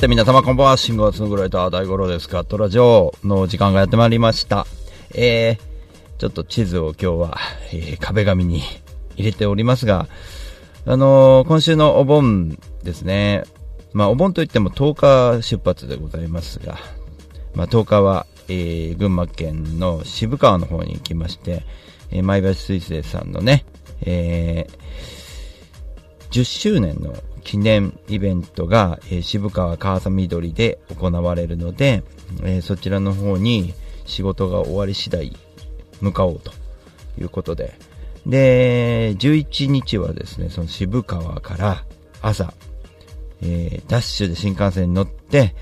さて皆様こんばんは、信号がつぐらいた大五郎です。ガットラジオの時間がやってまいりました。えー、ちょっと地図を今日は、えー、壁紙に入れておりますが、あのー、今週のお盆ですね。まあ、お盆といっても10日出発でございますが、まあ、10日は、えー、群馬県の渋川の方に行きまして、えー、前橋水星さんのね、えー、10周年の記念イベントが、えー、渋川川佐緑で行われるので、えー、そちらの方に仕事が終わり次第向かおうということで、で、11日はですね、その渋川から朝、えー、ダッシュで新幹線に乗って、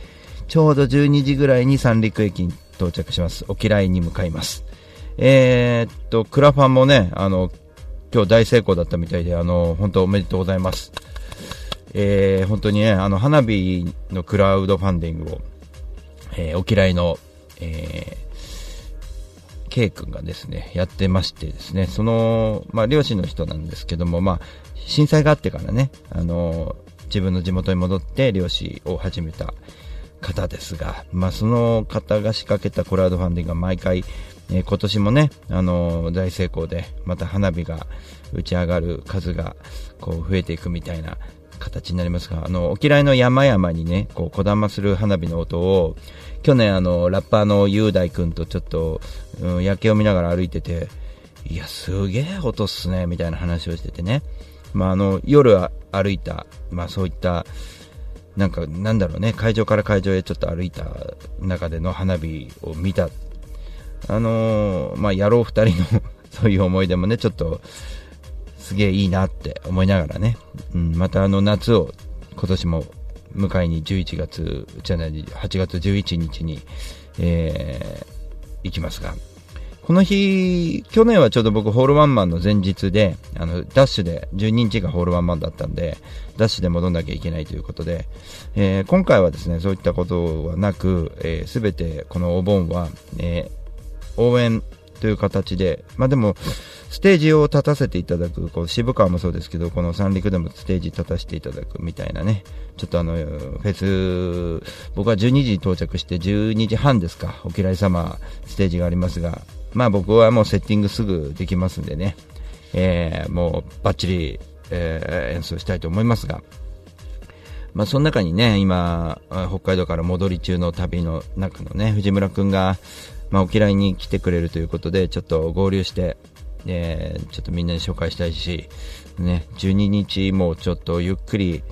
ちょうど12時ぐらいに三陸駅に到着します。沖来に向かいます。えー、っと、クラファンもね、あの、今日大成功だったみたいで、あの、本当おめでとうございます。えー、本当にね、あの、花火のクラウドファンディングを、えー、沖来の、えー、K 君がですね、やってましてですね、その、まあ、漁師の人なんですけども、まあ、震災があってからね、あの、自分の地元に戻って漁師を始めた方ですが、まあ、その方が仕掛けたクラウドファンディングが毎回、えー、今年もね、あのー、大成功で、また花火が打ち上がる数がこう増えていくみたいな形になりますが、あの、沖縄の山々にね、こう、こだまする花火の音を、去年あの、ラッパーの雄大君とちょっと、うん、夜景を見ながら歩いてて、いや、すげえ音っすね、みたいな話をしててね。まあ、あの、夜歩いた、まあそういった、なんか、なんだろうね、会場から会場へちょっと歩いた中での花火を見た、あのー、まあ、野郎二人の そういう思い出もね、ちょっと、すげえいいなって思いながらね、うん、またあの夏を今年も迎えに11月じゃない8月11日に、えー、行きますが。この日、去年はちょうど僕ホールワンマンの前日で、あの、ダッシュで、12日がホールワンマンだったんで、ダッシュで戻んなきゃいけないということで、えー、今回はですね、そういったことはなく、す、え、べ、てこのお盆は、えー、応援という形で、まあでも、ステージを立たせていただく、こう渋川もそうですけど、この三陸でもステージ立たせていただくみたいなね、ちょっとあの、フェス、僕は12時に到着して12時半ですか、お嫌い様ステージがありますが、まあ僕はもうセッティングすぐできますんでね、えー、もうバッチリ、えー、演奏したいと思いますが、まあその中にね、今、北海道から戻り中の旅の中のね、藤村くんが、まあお嫌いに来てくれるということで、ちょっと合流して、えー、ちょっとみんなに紹介したいし、ね、12日もちょっとゆっくり、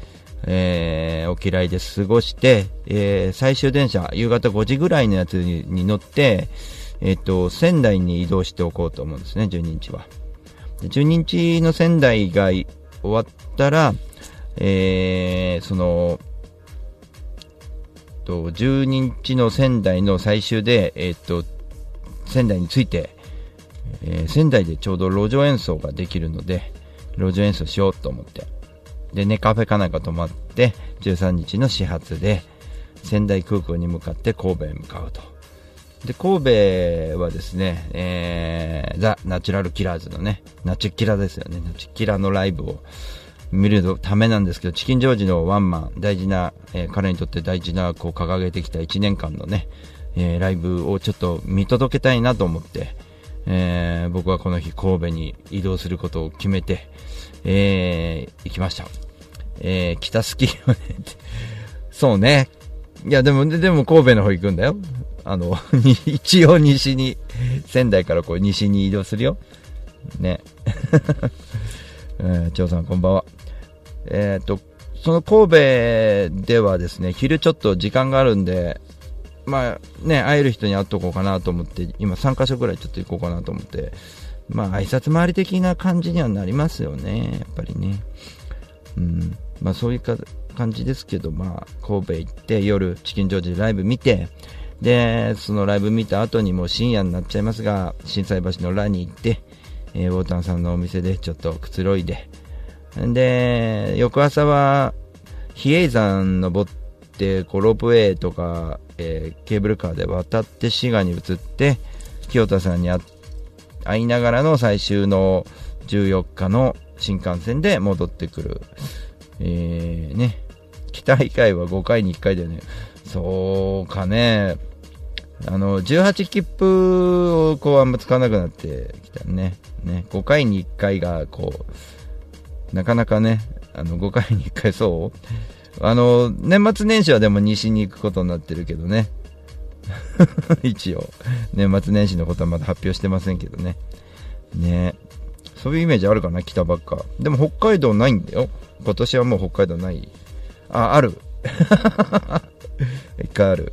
えー、お嫌いで過ごして、えー、最終電車、夕方5時ぐらいのやつに乗って、えっ、と、仙台に移動しておこうと思うんですね、12日は。12日の仙台が終わったら、えー、その、と、12日の仙台の最終で、えっ、と、仙台について、えー、仙台でちょうど路上演奏ができるので、路上演奏しようと思って。で、ね、カフェかなんか泊まって、13日の始発で、仙台空港に向かって神戸へ向かうと。で、神戸はですね、えー、ザ・ナチュラルキラーズのね、ナチュキラですよね、ナチュキラのライブを見るためなんですけど、チキンジョージのワンマン、大事な、えー、彼にとって大事な、こう、掲げてきた1年間のね、えー、ライブをちょっと見届けたいなと思って、えー、僕はこの日神戸に移動することを決めて、えー、行きました。えー、北スキーをね、そうね。いや、でも、でも神戸の方行くんだよ。あの、一応西に、仙台からこう西に移動するよ。ね。えー、張さんこんばんは。えっ、ー、と、その神戸ではですね、昼ちょっと時間があるんで、まあね、会える人に会っとこうかなと思って、今3カ所ぐらいちょっと行こうかなと思って、まあ挨拶回り的な感じにはなりますよね、やっぱりね。うん。まあそういうか感じですけど、まあ神戸行って夜チキンジョージでライブ見て、で、そのライブ見た後にもう深夜になっちゃいますが、心斎橋の裏に行って、えー、ウォータンさんのお店でちょっとくつろいで、で、翌朝は、比叡山登って、こうロープウェイとか、えー、ケーブルカーで渡って滋賀に移って、清田さんに会いながらの最終の14日の新幹線で戻ってくる。えー、ね。北以外は5回に1回だよね。そうかね。あの、18切符をこうあんま使わなくなってきたね。ね。5回に1回がこう、なかなかね、あの、5回に1回そう？あの、年末年始はでも西に行くことになってるけどね。一応。年末年始のことはまだ発表してませんけどね。ねそういうイメージあるかな、北ばっか。でも北海道ないんだよ。今年はもう北海道ない。あ、ある。一回ある。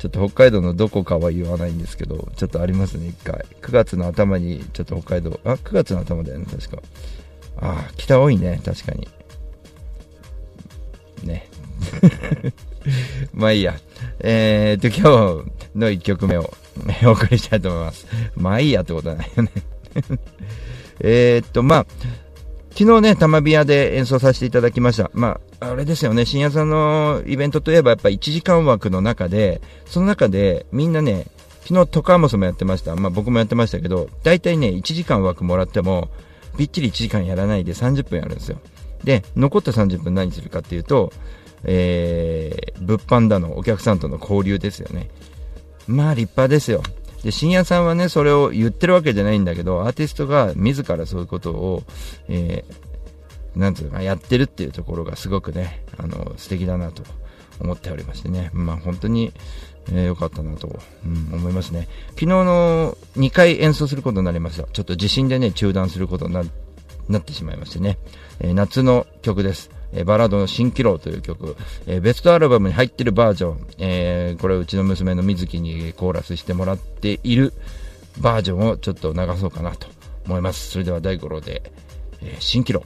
ちょっと北海道のどこかは言わないんですけど、ちょっとありますね、一回。9月の頭に、ちょっと北海道、あ、9月の頭だよね、確か。ああ、北多いね、確かに。ね。まあいいや。えーと、今日の1曲目をお送りしたいと思います。まあいいやってことはないよね えっと、まあ、昨日ね、玉ビアで演奏させていただきました。まあ、あれですよね、深夜さんのイベントといえばやっぱ1時間枠の中で、その中でみんなね、昨日トカーモスもやってました。まあ僕もやってましたけど、大体ね、1時間枠もらっても、びっちり1時間やらないで30分やるんですよ。で、残った30分何するかっていうと、えー、物販だの、お客さんとの交流ですよね。まあ立派ですよ。で、深夜さんはね、それを言ってるわけじゃないんだけど、アーティストが自らそういうことを、えー、なんつうか、やってるっていうところがすごくね、あの、素敵だなと思っておりましてね。まあ本当に、えー、よかったなと、うん、思いますね。昨日の2回演奏することになりました。ちょっと地震でね、中断することにななってしまいましてね。えー、夏の曲です。え、バラードの蜃気楼という曲、え、ベストアルバムに入ってるバージョン、えー、これうちの娘の水木にコーラスしてもらっているバージョンをちょっと流そうかなと思います。それでは第5郎で、えー、蜃気楼。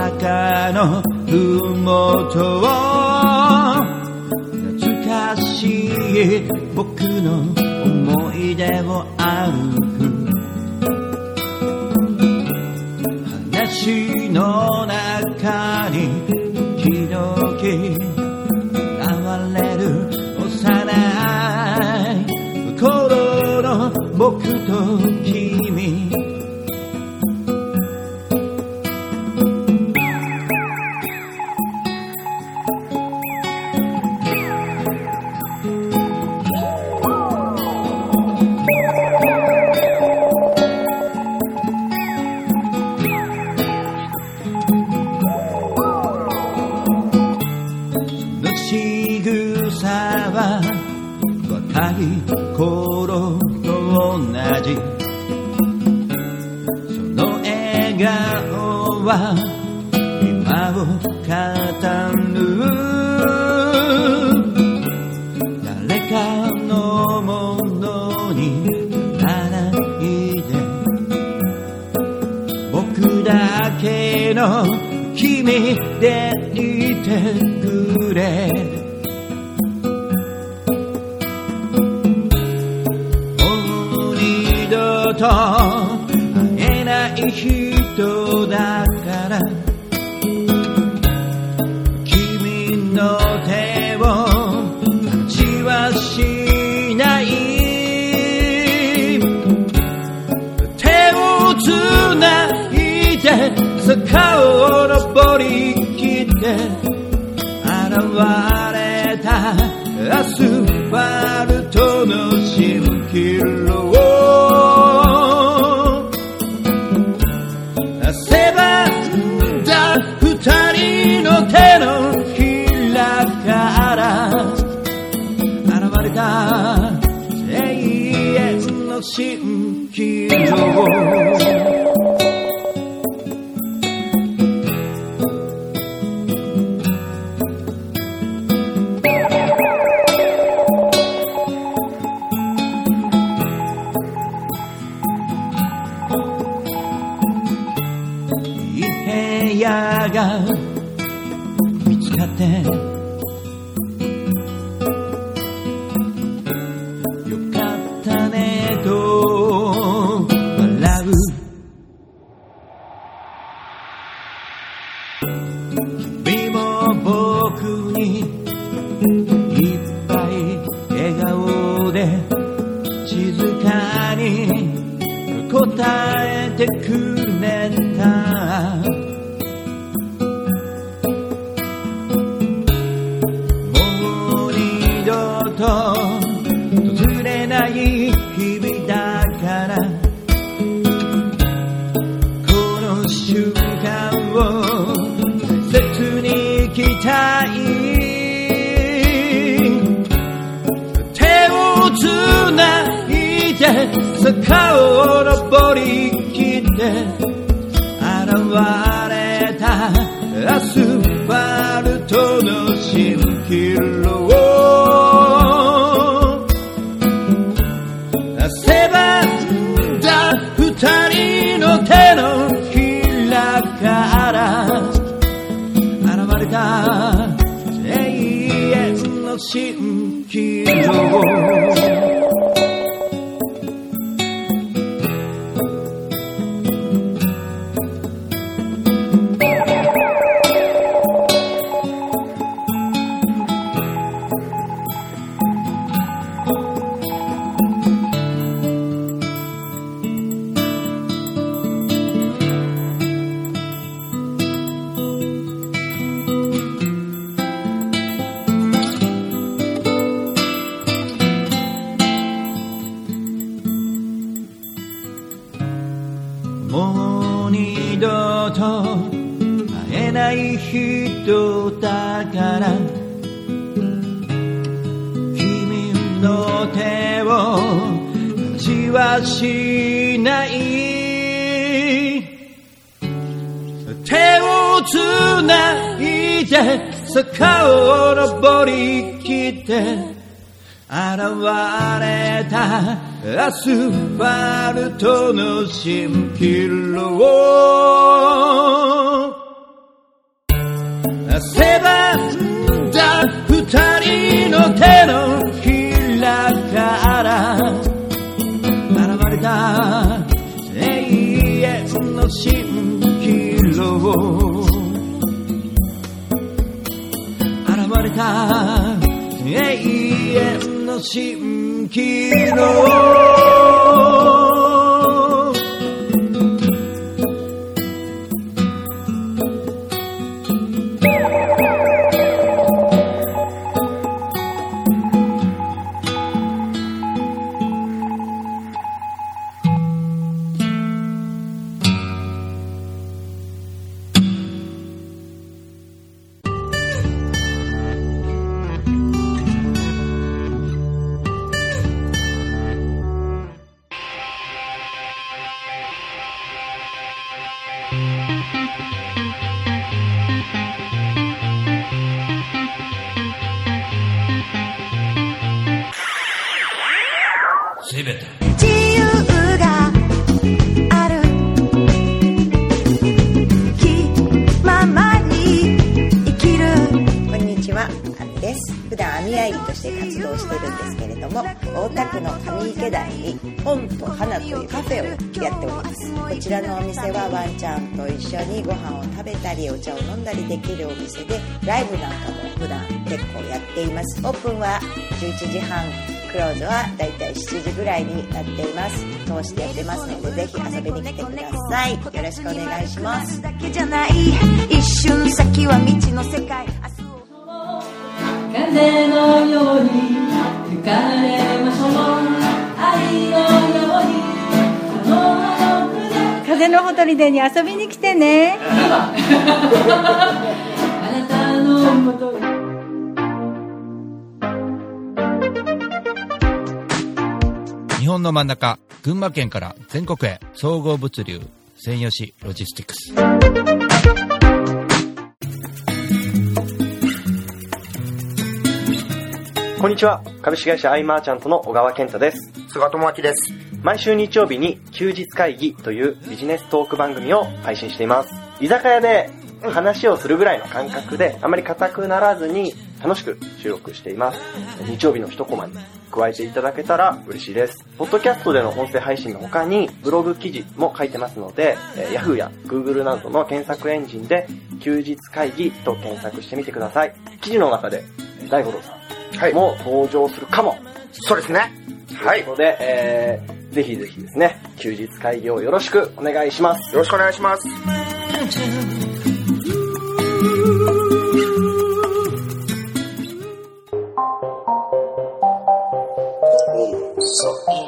坂のふもとを懐かしい僕の思い出を歩く話の中に同じ。その笑顔は今を語る。誰かのものにならないで。僕だけの君でいてくれ。と会えない人だから。君の手を待ちはしない。手をつないで坂を登りきって現れたアスファルトの蜃気楼遠の蜃君も僕にいっぱい笑顔で静かに答えてくる坂を登りきって現れたアスファルトの蜃気楼汗ばんだ二人の手のひらから現れた永遠の蜃気楼はしない手をつないで坂を登りきって現れたアスファルトの蜃気楼汗ばんだ二人の手のひらから永遠の蜃気楼現れた永遠の蜃気楼飯を食べたりお茶を飲んだりできるお店で、ライブなんかも普段結構やっています。オープンは11時半。クローズはだいたい7時ぐらいになっています。通してやってますので、ぜひ遊びに来てください。よろしくお願いします。一瞬先は未知の世界風のように吹かれましょう風のほとりでに遊びに来てねあなたのもとに日本の真ん中、群馬県から全国へ総合物流、専用紙ロジスティクス。こんにちは。株式会社アイマーチャントの小川健太です。菅智明です。毎週日曜日に休日会議というビジネストーク番組を配信しています。居酒屋で話をするぐらいの感覚で、あまり硬くならずに楽しく収録しています。日曜日の一コマに加えていただけたら嬉しいです。ポッドキャストでの音声配信の他にブログ記事も書いてますので、えー Yahoo や Google などの検索エンジンで休日会議と検索してみてください。記事の中で大五郎さんはい。も登場するかも。そうですね。はい。よということで、えー、ぜひぜひですね、休日会議をよろしくお願いします。ろしくお願いします。早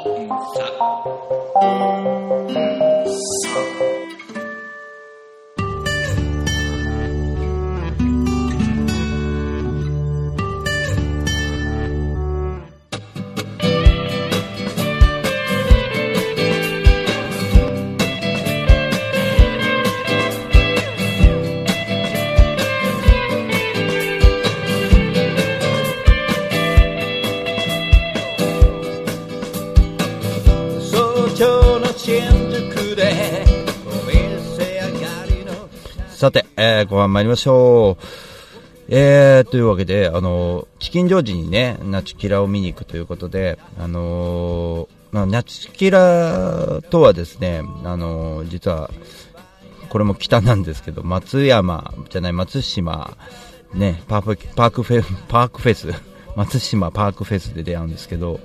後半参りましょう。えー、というわけで、あの、チキンジョージにね、ナチュキラを見に行くということで、あのーまあ、ナチュキラとはですね、あのー実は、これも北なんですけど、松山じゃない、松島、ね、パークパークフェパークフェス、松島パークフェスで出会うんですけど、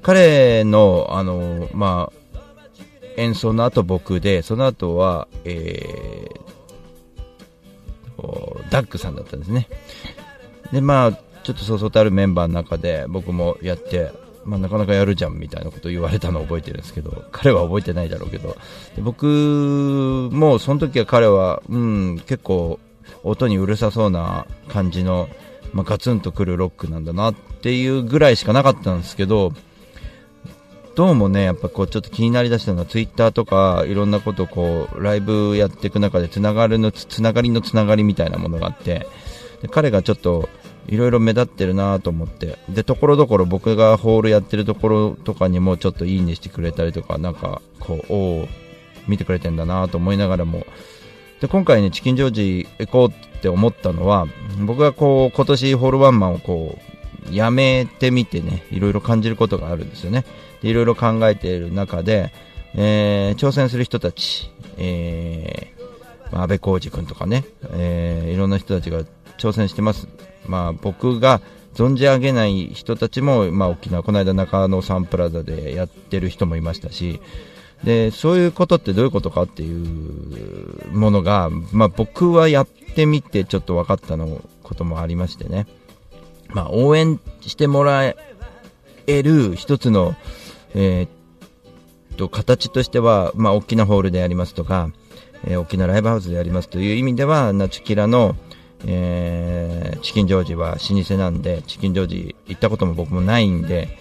彼の、あの、まあ、演奏の後僕で、その後は、えーダックさんだったんですね。で、まあ、ちょっとそうそうたるメンバーの中で僕もやって、まあ、なかなかやるじゃんみたいなことを言われたのを覚えてるんですけど、彼は覚えてないだろうけど、で僕もその時は彼は、うん、結構音にうるさそうな感じの、まあ、ガツンとくるロックなんだなっていうぐらいしかなかったんですけど、どうもね、やっぱこうちょっと気になりだしたのが、ツイッターとかいろんなことこう、ライブやっていく中でつながるの、つながりのつながりみたいなものがあって、で彼がちょっといろいろ目立ってるなと思って、で、ところどころ僕がホールやってるところとかにもちょっといいねしてくれたりとか、なんかこう、おお見てくれてんだなと思いながらも、で、今回ね、チキンジョージ行こうって思ったのは、僕がこう、今年ホールワンマンをこう、やめてみてね、いろいろ感じることがあるんですよね。でいろいろ考えている中で、えー挑戦する人たち、えーまあ安倍浩二君とかね、えーいろんな人たちが挑戦してます。まあ僕が存じ上げない人たちも、まあ沖縄、この間中野サンプラザでやってる人もいましたし、で、そういうことってどういうことかっていうものが、まあ僕はやってみてちょっと分かったのこともありましてね。まあ応援してもらえる一つの、えーと、形としては、まあ大きなホールでやりますとか、えー大きなライブハウスでやりますという意味では、ナチュキラの、えーチキンジョージは老舗なんで、チキンジョージ行ったことも僕もないんで、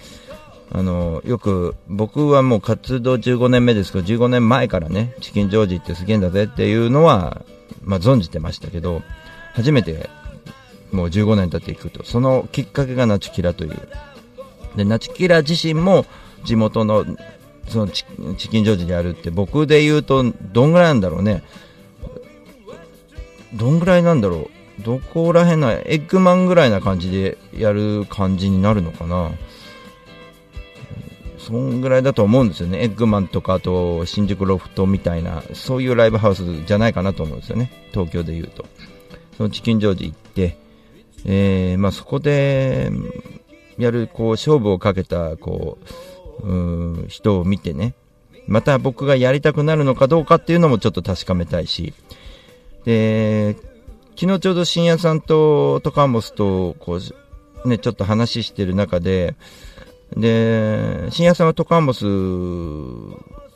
あの、よく、僕はもう活動15年目ですけど、15年前からね、チキンジョージってすげえんだぜっていうのは、まあ存じてましたけど、初めて、もう15年経っていくと、そのきっかけがナチュキラという。で、ナチュキラ自身も地元の、そのチチキンジョージでやるって、僕で言うと、どんぐらいなんだろうね。どんぐらいなんだろう。どこら辺のエッグマンぐらいな感じでやる感じになるのかな。そんぐらいだと思うんですよね。エッグマンとか、あと、新宿ロフトみたいな、そういうライブハウスじゃないかなと思うんですよね。東京で言うと。そのチキンジョージ行って、えー、まあそこで、やる、こう、勝負をかけた、こう、うん人を見てね、また僕がやりたくなるのかどうかっていうのもちょっと確かめたいし、で、昨日ちょうど深夜さんとトカンボスと、こう、ね、ちょっと話してる中で、で、深夜さんはトカンボス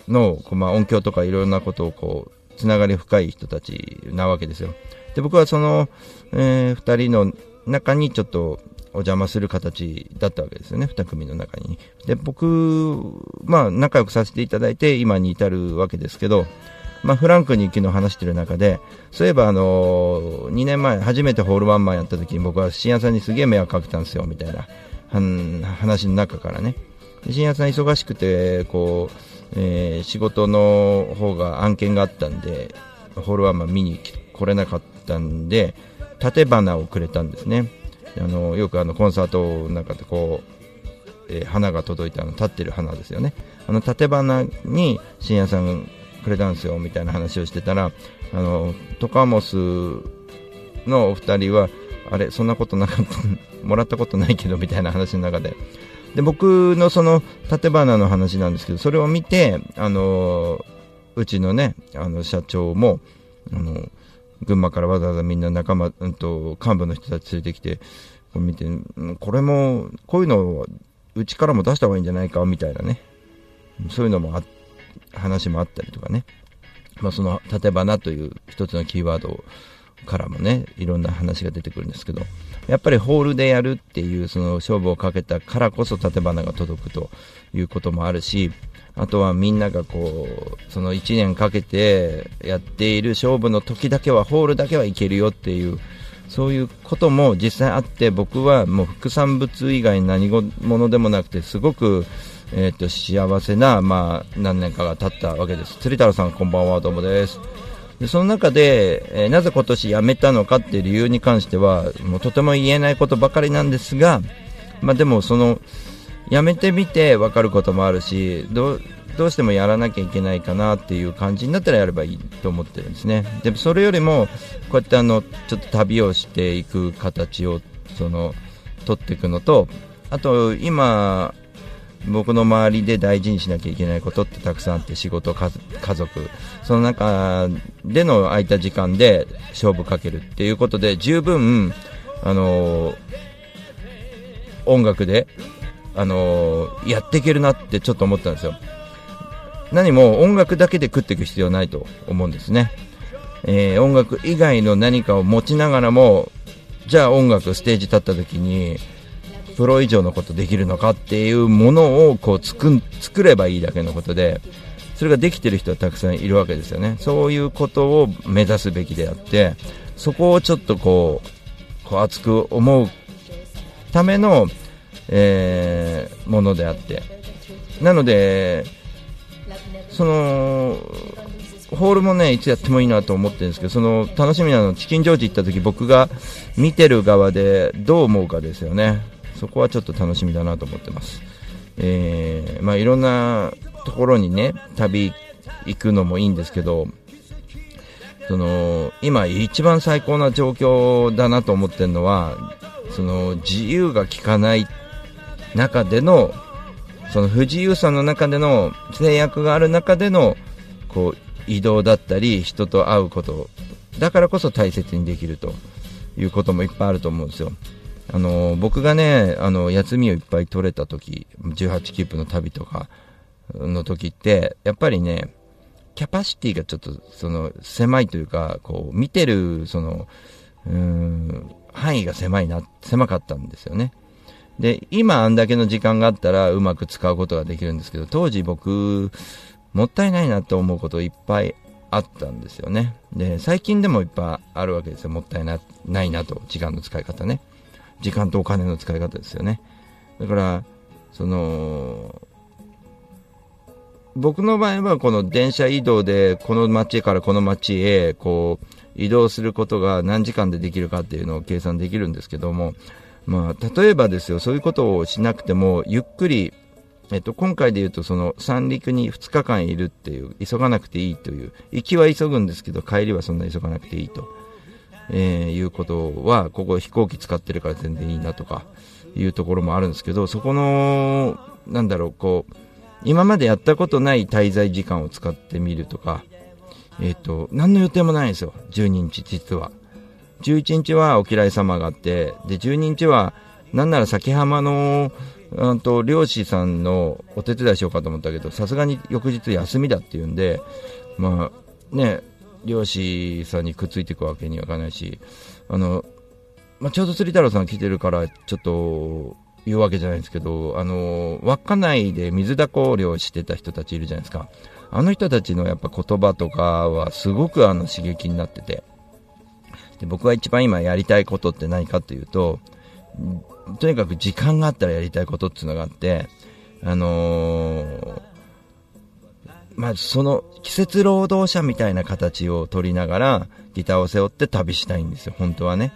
の、まあ、音響とかいろんなことをこう、つながり深い人たちなわけですよ。で、僕はその、えー二人の中にちょっとお邪魔する形だったわけですよね、2組の中に。で、僕、まあ、仲良くさせていただいて、今に至るわけですけど、まあ、フランクに昨日話してる中で、そういえば、あの2年前、初めてホールワンマンやった時に僕は深夜さんにすげえ迷惑かけたんですよ、みたいな話の中からね。深夜さん忙しくて、こう、えー、仕事の方が案件があったんで、ホールワンマン見に来れなかったんで、縦花をくれたんですね。あのよくあのコンサートなんかでこう、えー、花が届いたの立ってる花ですよね。あの縦花に深夜さんくれたんですよみたいな話をしてたら、あのトカモスのお二人は、あれ、そんなことなかった、もらったことないけどみたいな話の中で、で僕のその縦花の話なんですけど、それを見て、あのうちのね、あの社長も、あの群馬からわざわざみんな仲間、うんと、幹部の人たち連れてきて、これ見て、これも、こういうのをうちからも出した方がいいんじゃないか、みたいなね。そういうのもあ、話もあったりとかね。まあ、その、縦花という一つのキーワードからもね、いろんな話が出てくるんですけど、やっぱりホールでやるっていう、その勝負をかけたからこそ縦花が届くということもあるし、あとはみんながこう、その1年かけてやっている勝負の時だけは、ホールだけはいけるよっていう、そういうことも実際あって、僕はもう副産物以外何者でもなくて、すごく、えー、と幸せな、まあ、何年かが経ったわけです。釣太郎さんこんばんは、どうもです。でその中で、えー、なぜ今年辞めたのかっていう理由に関しては、もうとても言えないことばかりなんですが、まあ、でもその、やめてみて分かることもあるしどうしてもやらなきゃいけないかなっていう感じになったらやればいいと思ってるんですね。でそれよりもこうやってあのちょっと旅をしていく形をその取っていくのとあと今僕の周りで大事にしなきゃいけないことってたくさんあって仕事家族その中での空いた時間で勝負かけるっていうことで十分あの音楽であのー、やっていけるなってちょっと思ったんですよ。何も音楽だけで食っていく必要ないと思うんですね。えー、音楽以外の何かを持ちながらも、じゃあ音楽ステージ立った時に、プロ以上のことできるのかっていうものをこう作作ればいいだけのことで、それができてる人はたくさんいるわけですよね。そういうことを目指すべきであって、そこをちょっとこう、こう熱く思うためのえー、ものであって。なのでそのホールもねいつやってもいいなと思ってるんですけどその楽しみなのチキンジョージ行った時僕が見てる側でどう思うかですよね。そこはちょっと楽しみだなと思ってます、えー、まあ、いろんなところにね旅行くのもいいんですけどその今一番最高な状況だなと思ってるのはその自由が利かない中でのその不自由さの中での制約がある中でのこう移動だったり人と会うことだからこそ大切にできるということもいっぱいあると思うんですよ。あの僕がねあの休みをいっぱい取れた時18キープの旅とかの時ってやっぱりねキャパシティがちょっとその狭いというかこう見てるそのうん範囲が狭いな狭かったんですよね。で、今あんだけの時間があったらうまく使うことができるんですけど、当時僕、もったいないなと思うこといっぱいあったんですよね。で、最近でもいっぱいあるわけですよ。もったいなないなと、時間の使い方ね。時間とお金の使い方ですよね。だから、その、僕の場合はこの電車移動でこの街からこの街へこう移動することが何時間でできるかっていうのを計算できるんですけども、まあ、例えばですよ、そういうことをしなくても、ゆっくり、えっと、今回で言うと、その、三陸に2日間いるっていう、急がなくていいという、行きは急ぐんですけど、帰りはそんな急がなくていいと、えー、いうことは、ここ飛行機使ってるから全然いいなとか、いうところもあるんですけど、そこの、なんだろう、こう、今までやったことない滞在時間を使ってみるとか、えっ、と、何の予定もないんですよ、12日、実は。11日はお嫌い様があって、で、12日は、なんなら先浜の、うんと、漁師さんのお手伝いしようかと思ったけど、さすがに翌日休みだっていうんで、まあ、ね、漁師さんにくっついていくわけにはいかないし、あの、まあ、ちょうど釣り太郎さん来てるから、ちょっと、言うわけじゃないですけど、あの、稚内で水だこ漁してた人たちいるじゃないですか。あの人たちのやっぱ言葉とかはすごくあの刺激になってて。で、僕が一番今やりたいことって何かっていうと、とにかく時間があったらやりたいことっていうのがあって、あのーまあ、その季節労働者みたいな形を取りながらギターを背負って旅したいんですよ、本当はね。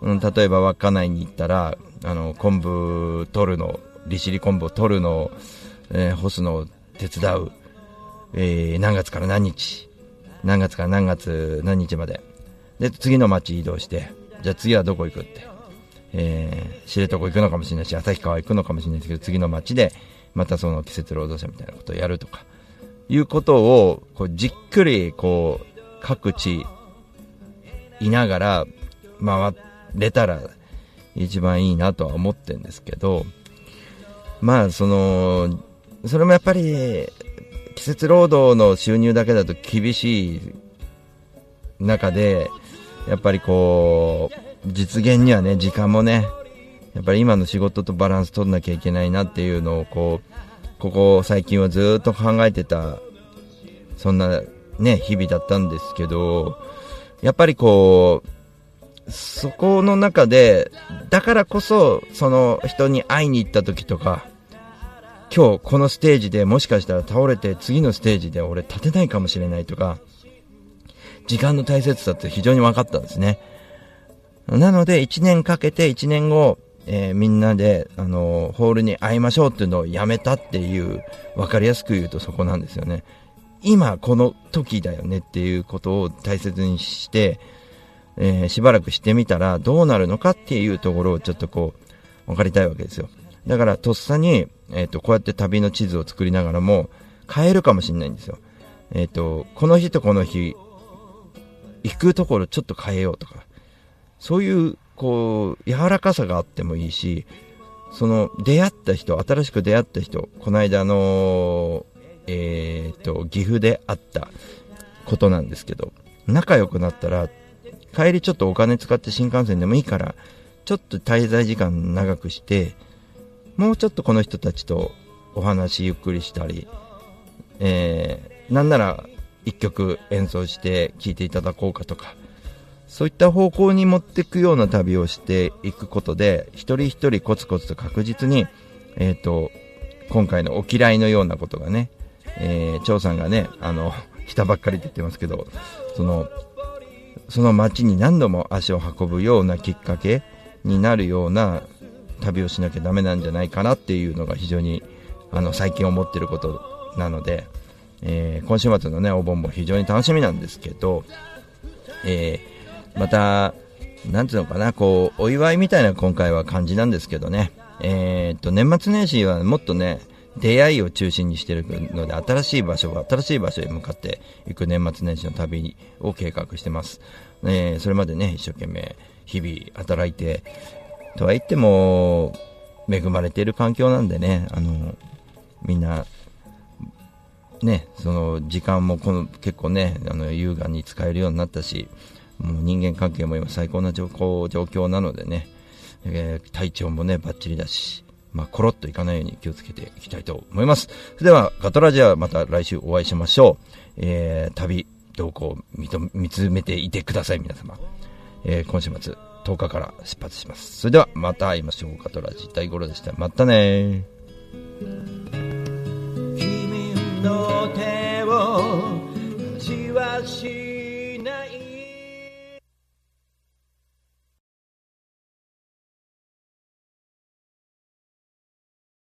うん、例えば稚内に行ったら、あの、昆布取るの、利尻昆布を取るのを、えー干すのを手伝う。えー何月から何日、何月から何月何日まで。で、次の町移動して、じゃあ次はどこ行くって。えー知床行くのかもしれないし、旭川行くのかもしれないですけど、次の町で、またその季節労働者みたいなことをやるとか、いうことを、こう、じっくり、こう、各地、いながら、回れたら、一番いいなとは思ってるんですけど、まあ、その、それもやっぱり、季節労働の収入だけだと厳しい中で、やっぱりこう、実現にはね、時間もね、やっぱり今の仕事とバランス取らなきゃいけないなっていうのを、こう、ここ最近はずっと考えてた、そんなね、日々だったんですけど、やっぱりこう、そこの中で、だからこそ、その人に会いに行った時とか、今日このステージでもしかしたら倒れて次のステージで俺立てないかもしれないとか、時間の大切さって非常に分かったんですね。なので1年かけて1年後、えーみんなで、あのホールに会いましょうっていうのをやめたっていう、分かりやすく言うとそこなんですよね。今この時だよねっていうことを大切にして、えーしばらくしてみたらどうなるのかっていうところをちょっとこう、分かりたいわけですよ。だからとっさに、えっ、と、こうやって旅の地図を作りながらも変えるかもしれないんですよ。えっ、と、この日とこの日、行くところちょっと変えようとか、そういう、こう、柔らかさがあってもいいし、その、出会った人、新しく出会った人、この間の、えっ、と、岐阜で会ったことなんですけど、仲良くなったら、帰りちょっとお金使って新幹線でもいいから、ちょっと滞在時間長くして、もうちょっとこの人たちとお話ゆっくりしたり、えー、なんなら一曲演奏して聴いていただこうかとか、そういった方向に持っていくような旅をしていくことで、一人一人コツコツと確実に、えっ、と、今回のお嫌いのようなことがね、えー、張さんがね、あの、下ばっかりって言ってますけど、その、その街に何度も足を運ぶようなきっかけになるような旅をしなきゃダメなんじゃないかなっていうのが非常にあの最近思ってることなので、えー今週末のねお盆も非常に楽しみなんですけど、えーまたなんていうのかなこうお祝いみたいな今回は感じなんですけどね。えーっと年末年始はもっとね出会いを中心にしてるので新しい場所が新しい場所へ向かっていく年末年始の旅を計画してます、えーそれまでね一生懸命日々働いてとは言っても恵まれている環境なんでねあのみんなねその時間もこの結構ねあの優雅に使えるようになったしもう人間関係も今最高な状況状況なのでね、えー体調もねバッチリだしまあ、コロッといかないように気をつけていきたいと思います。それでは、ガトラジアまた来週お会いしましょう。えー、旅、動向を見つめていてください、皆様。えー、今週末、10日から出発します。それでは、また会いましょう。ガトラジ大五郎でした。またねの手を味わし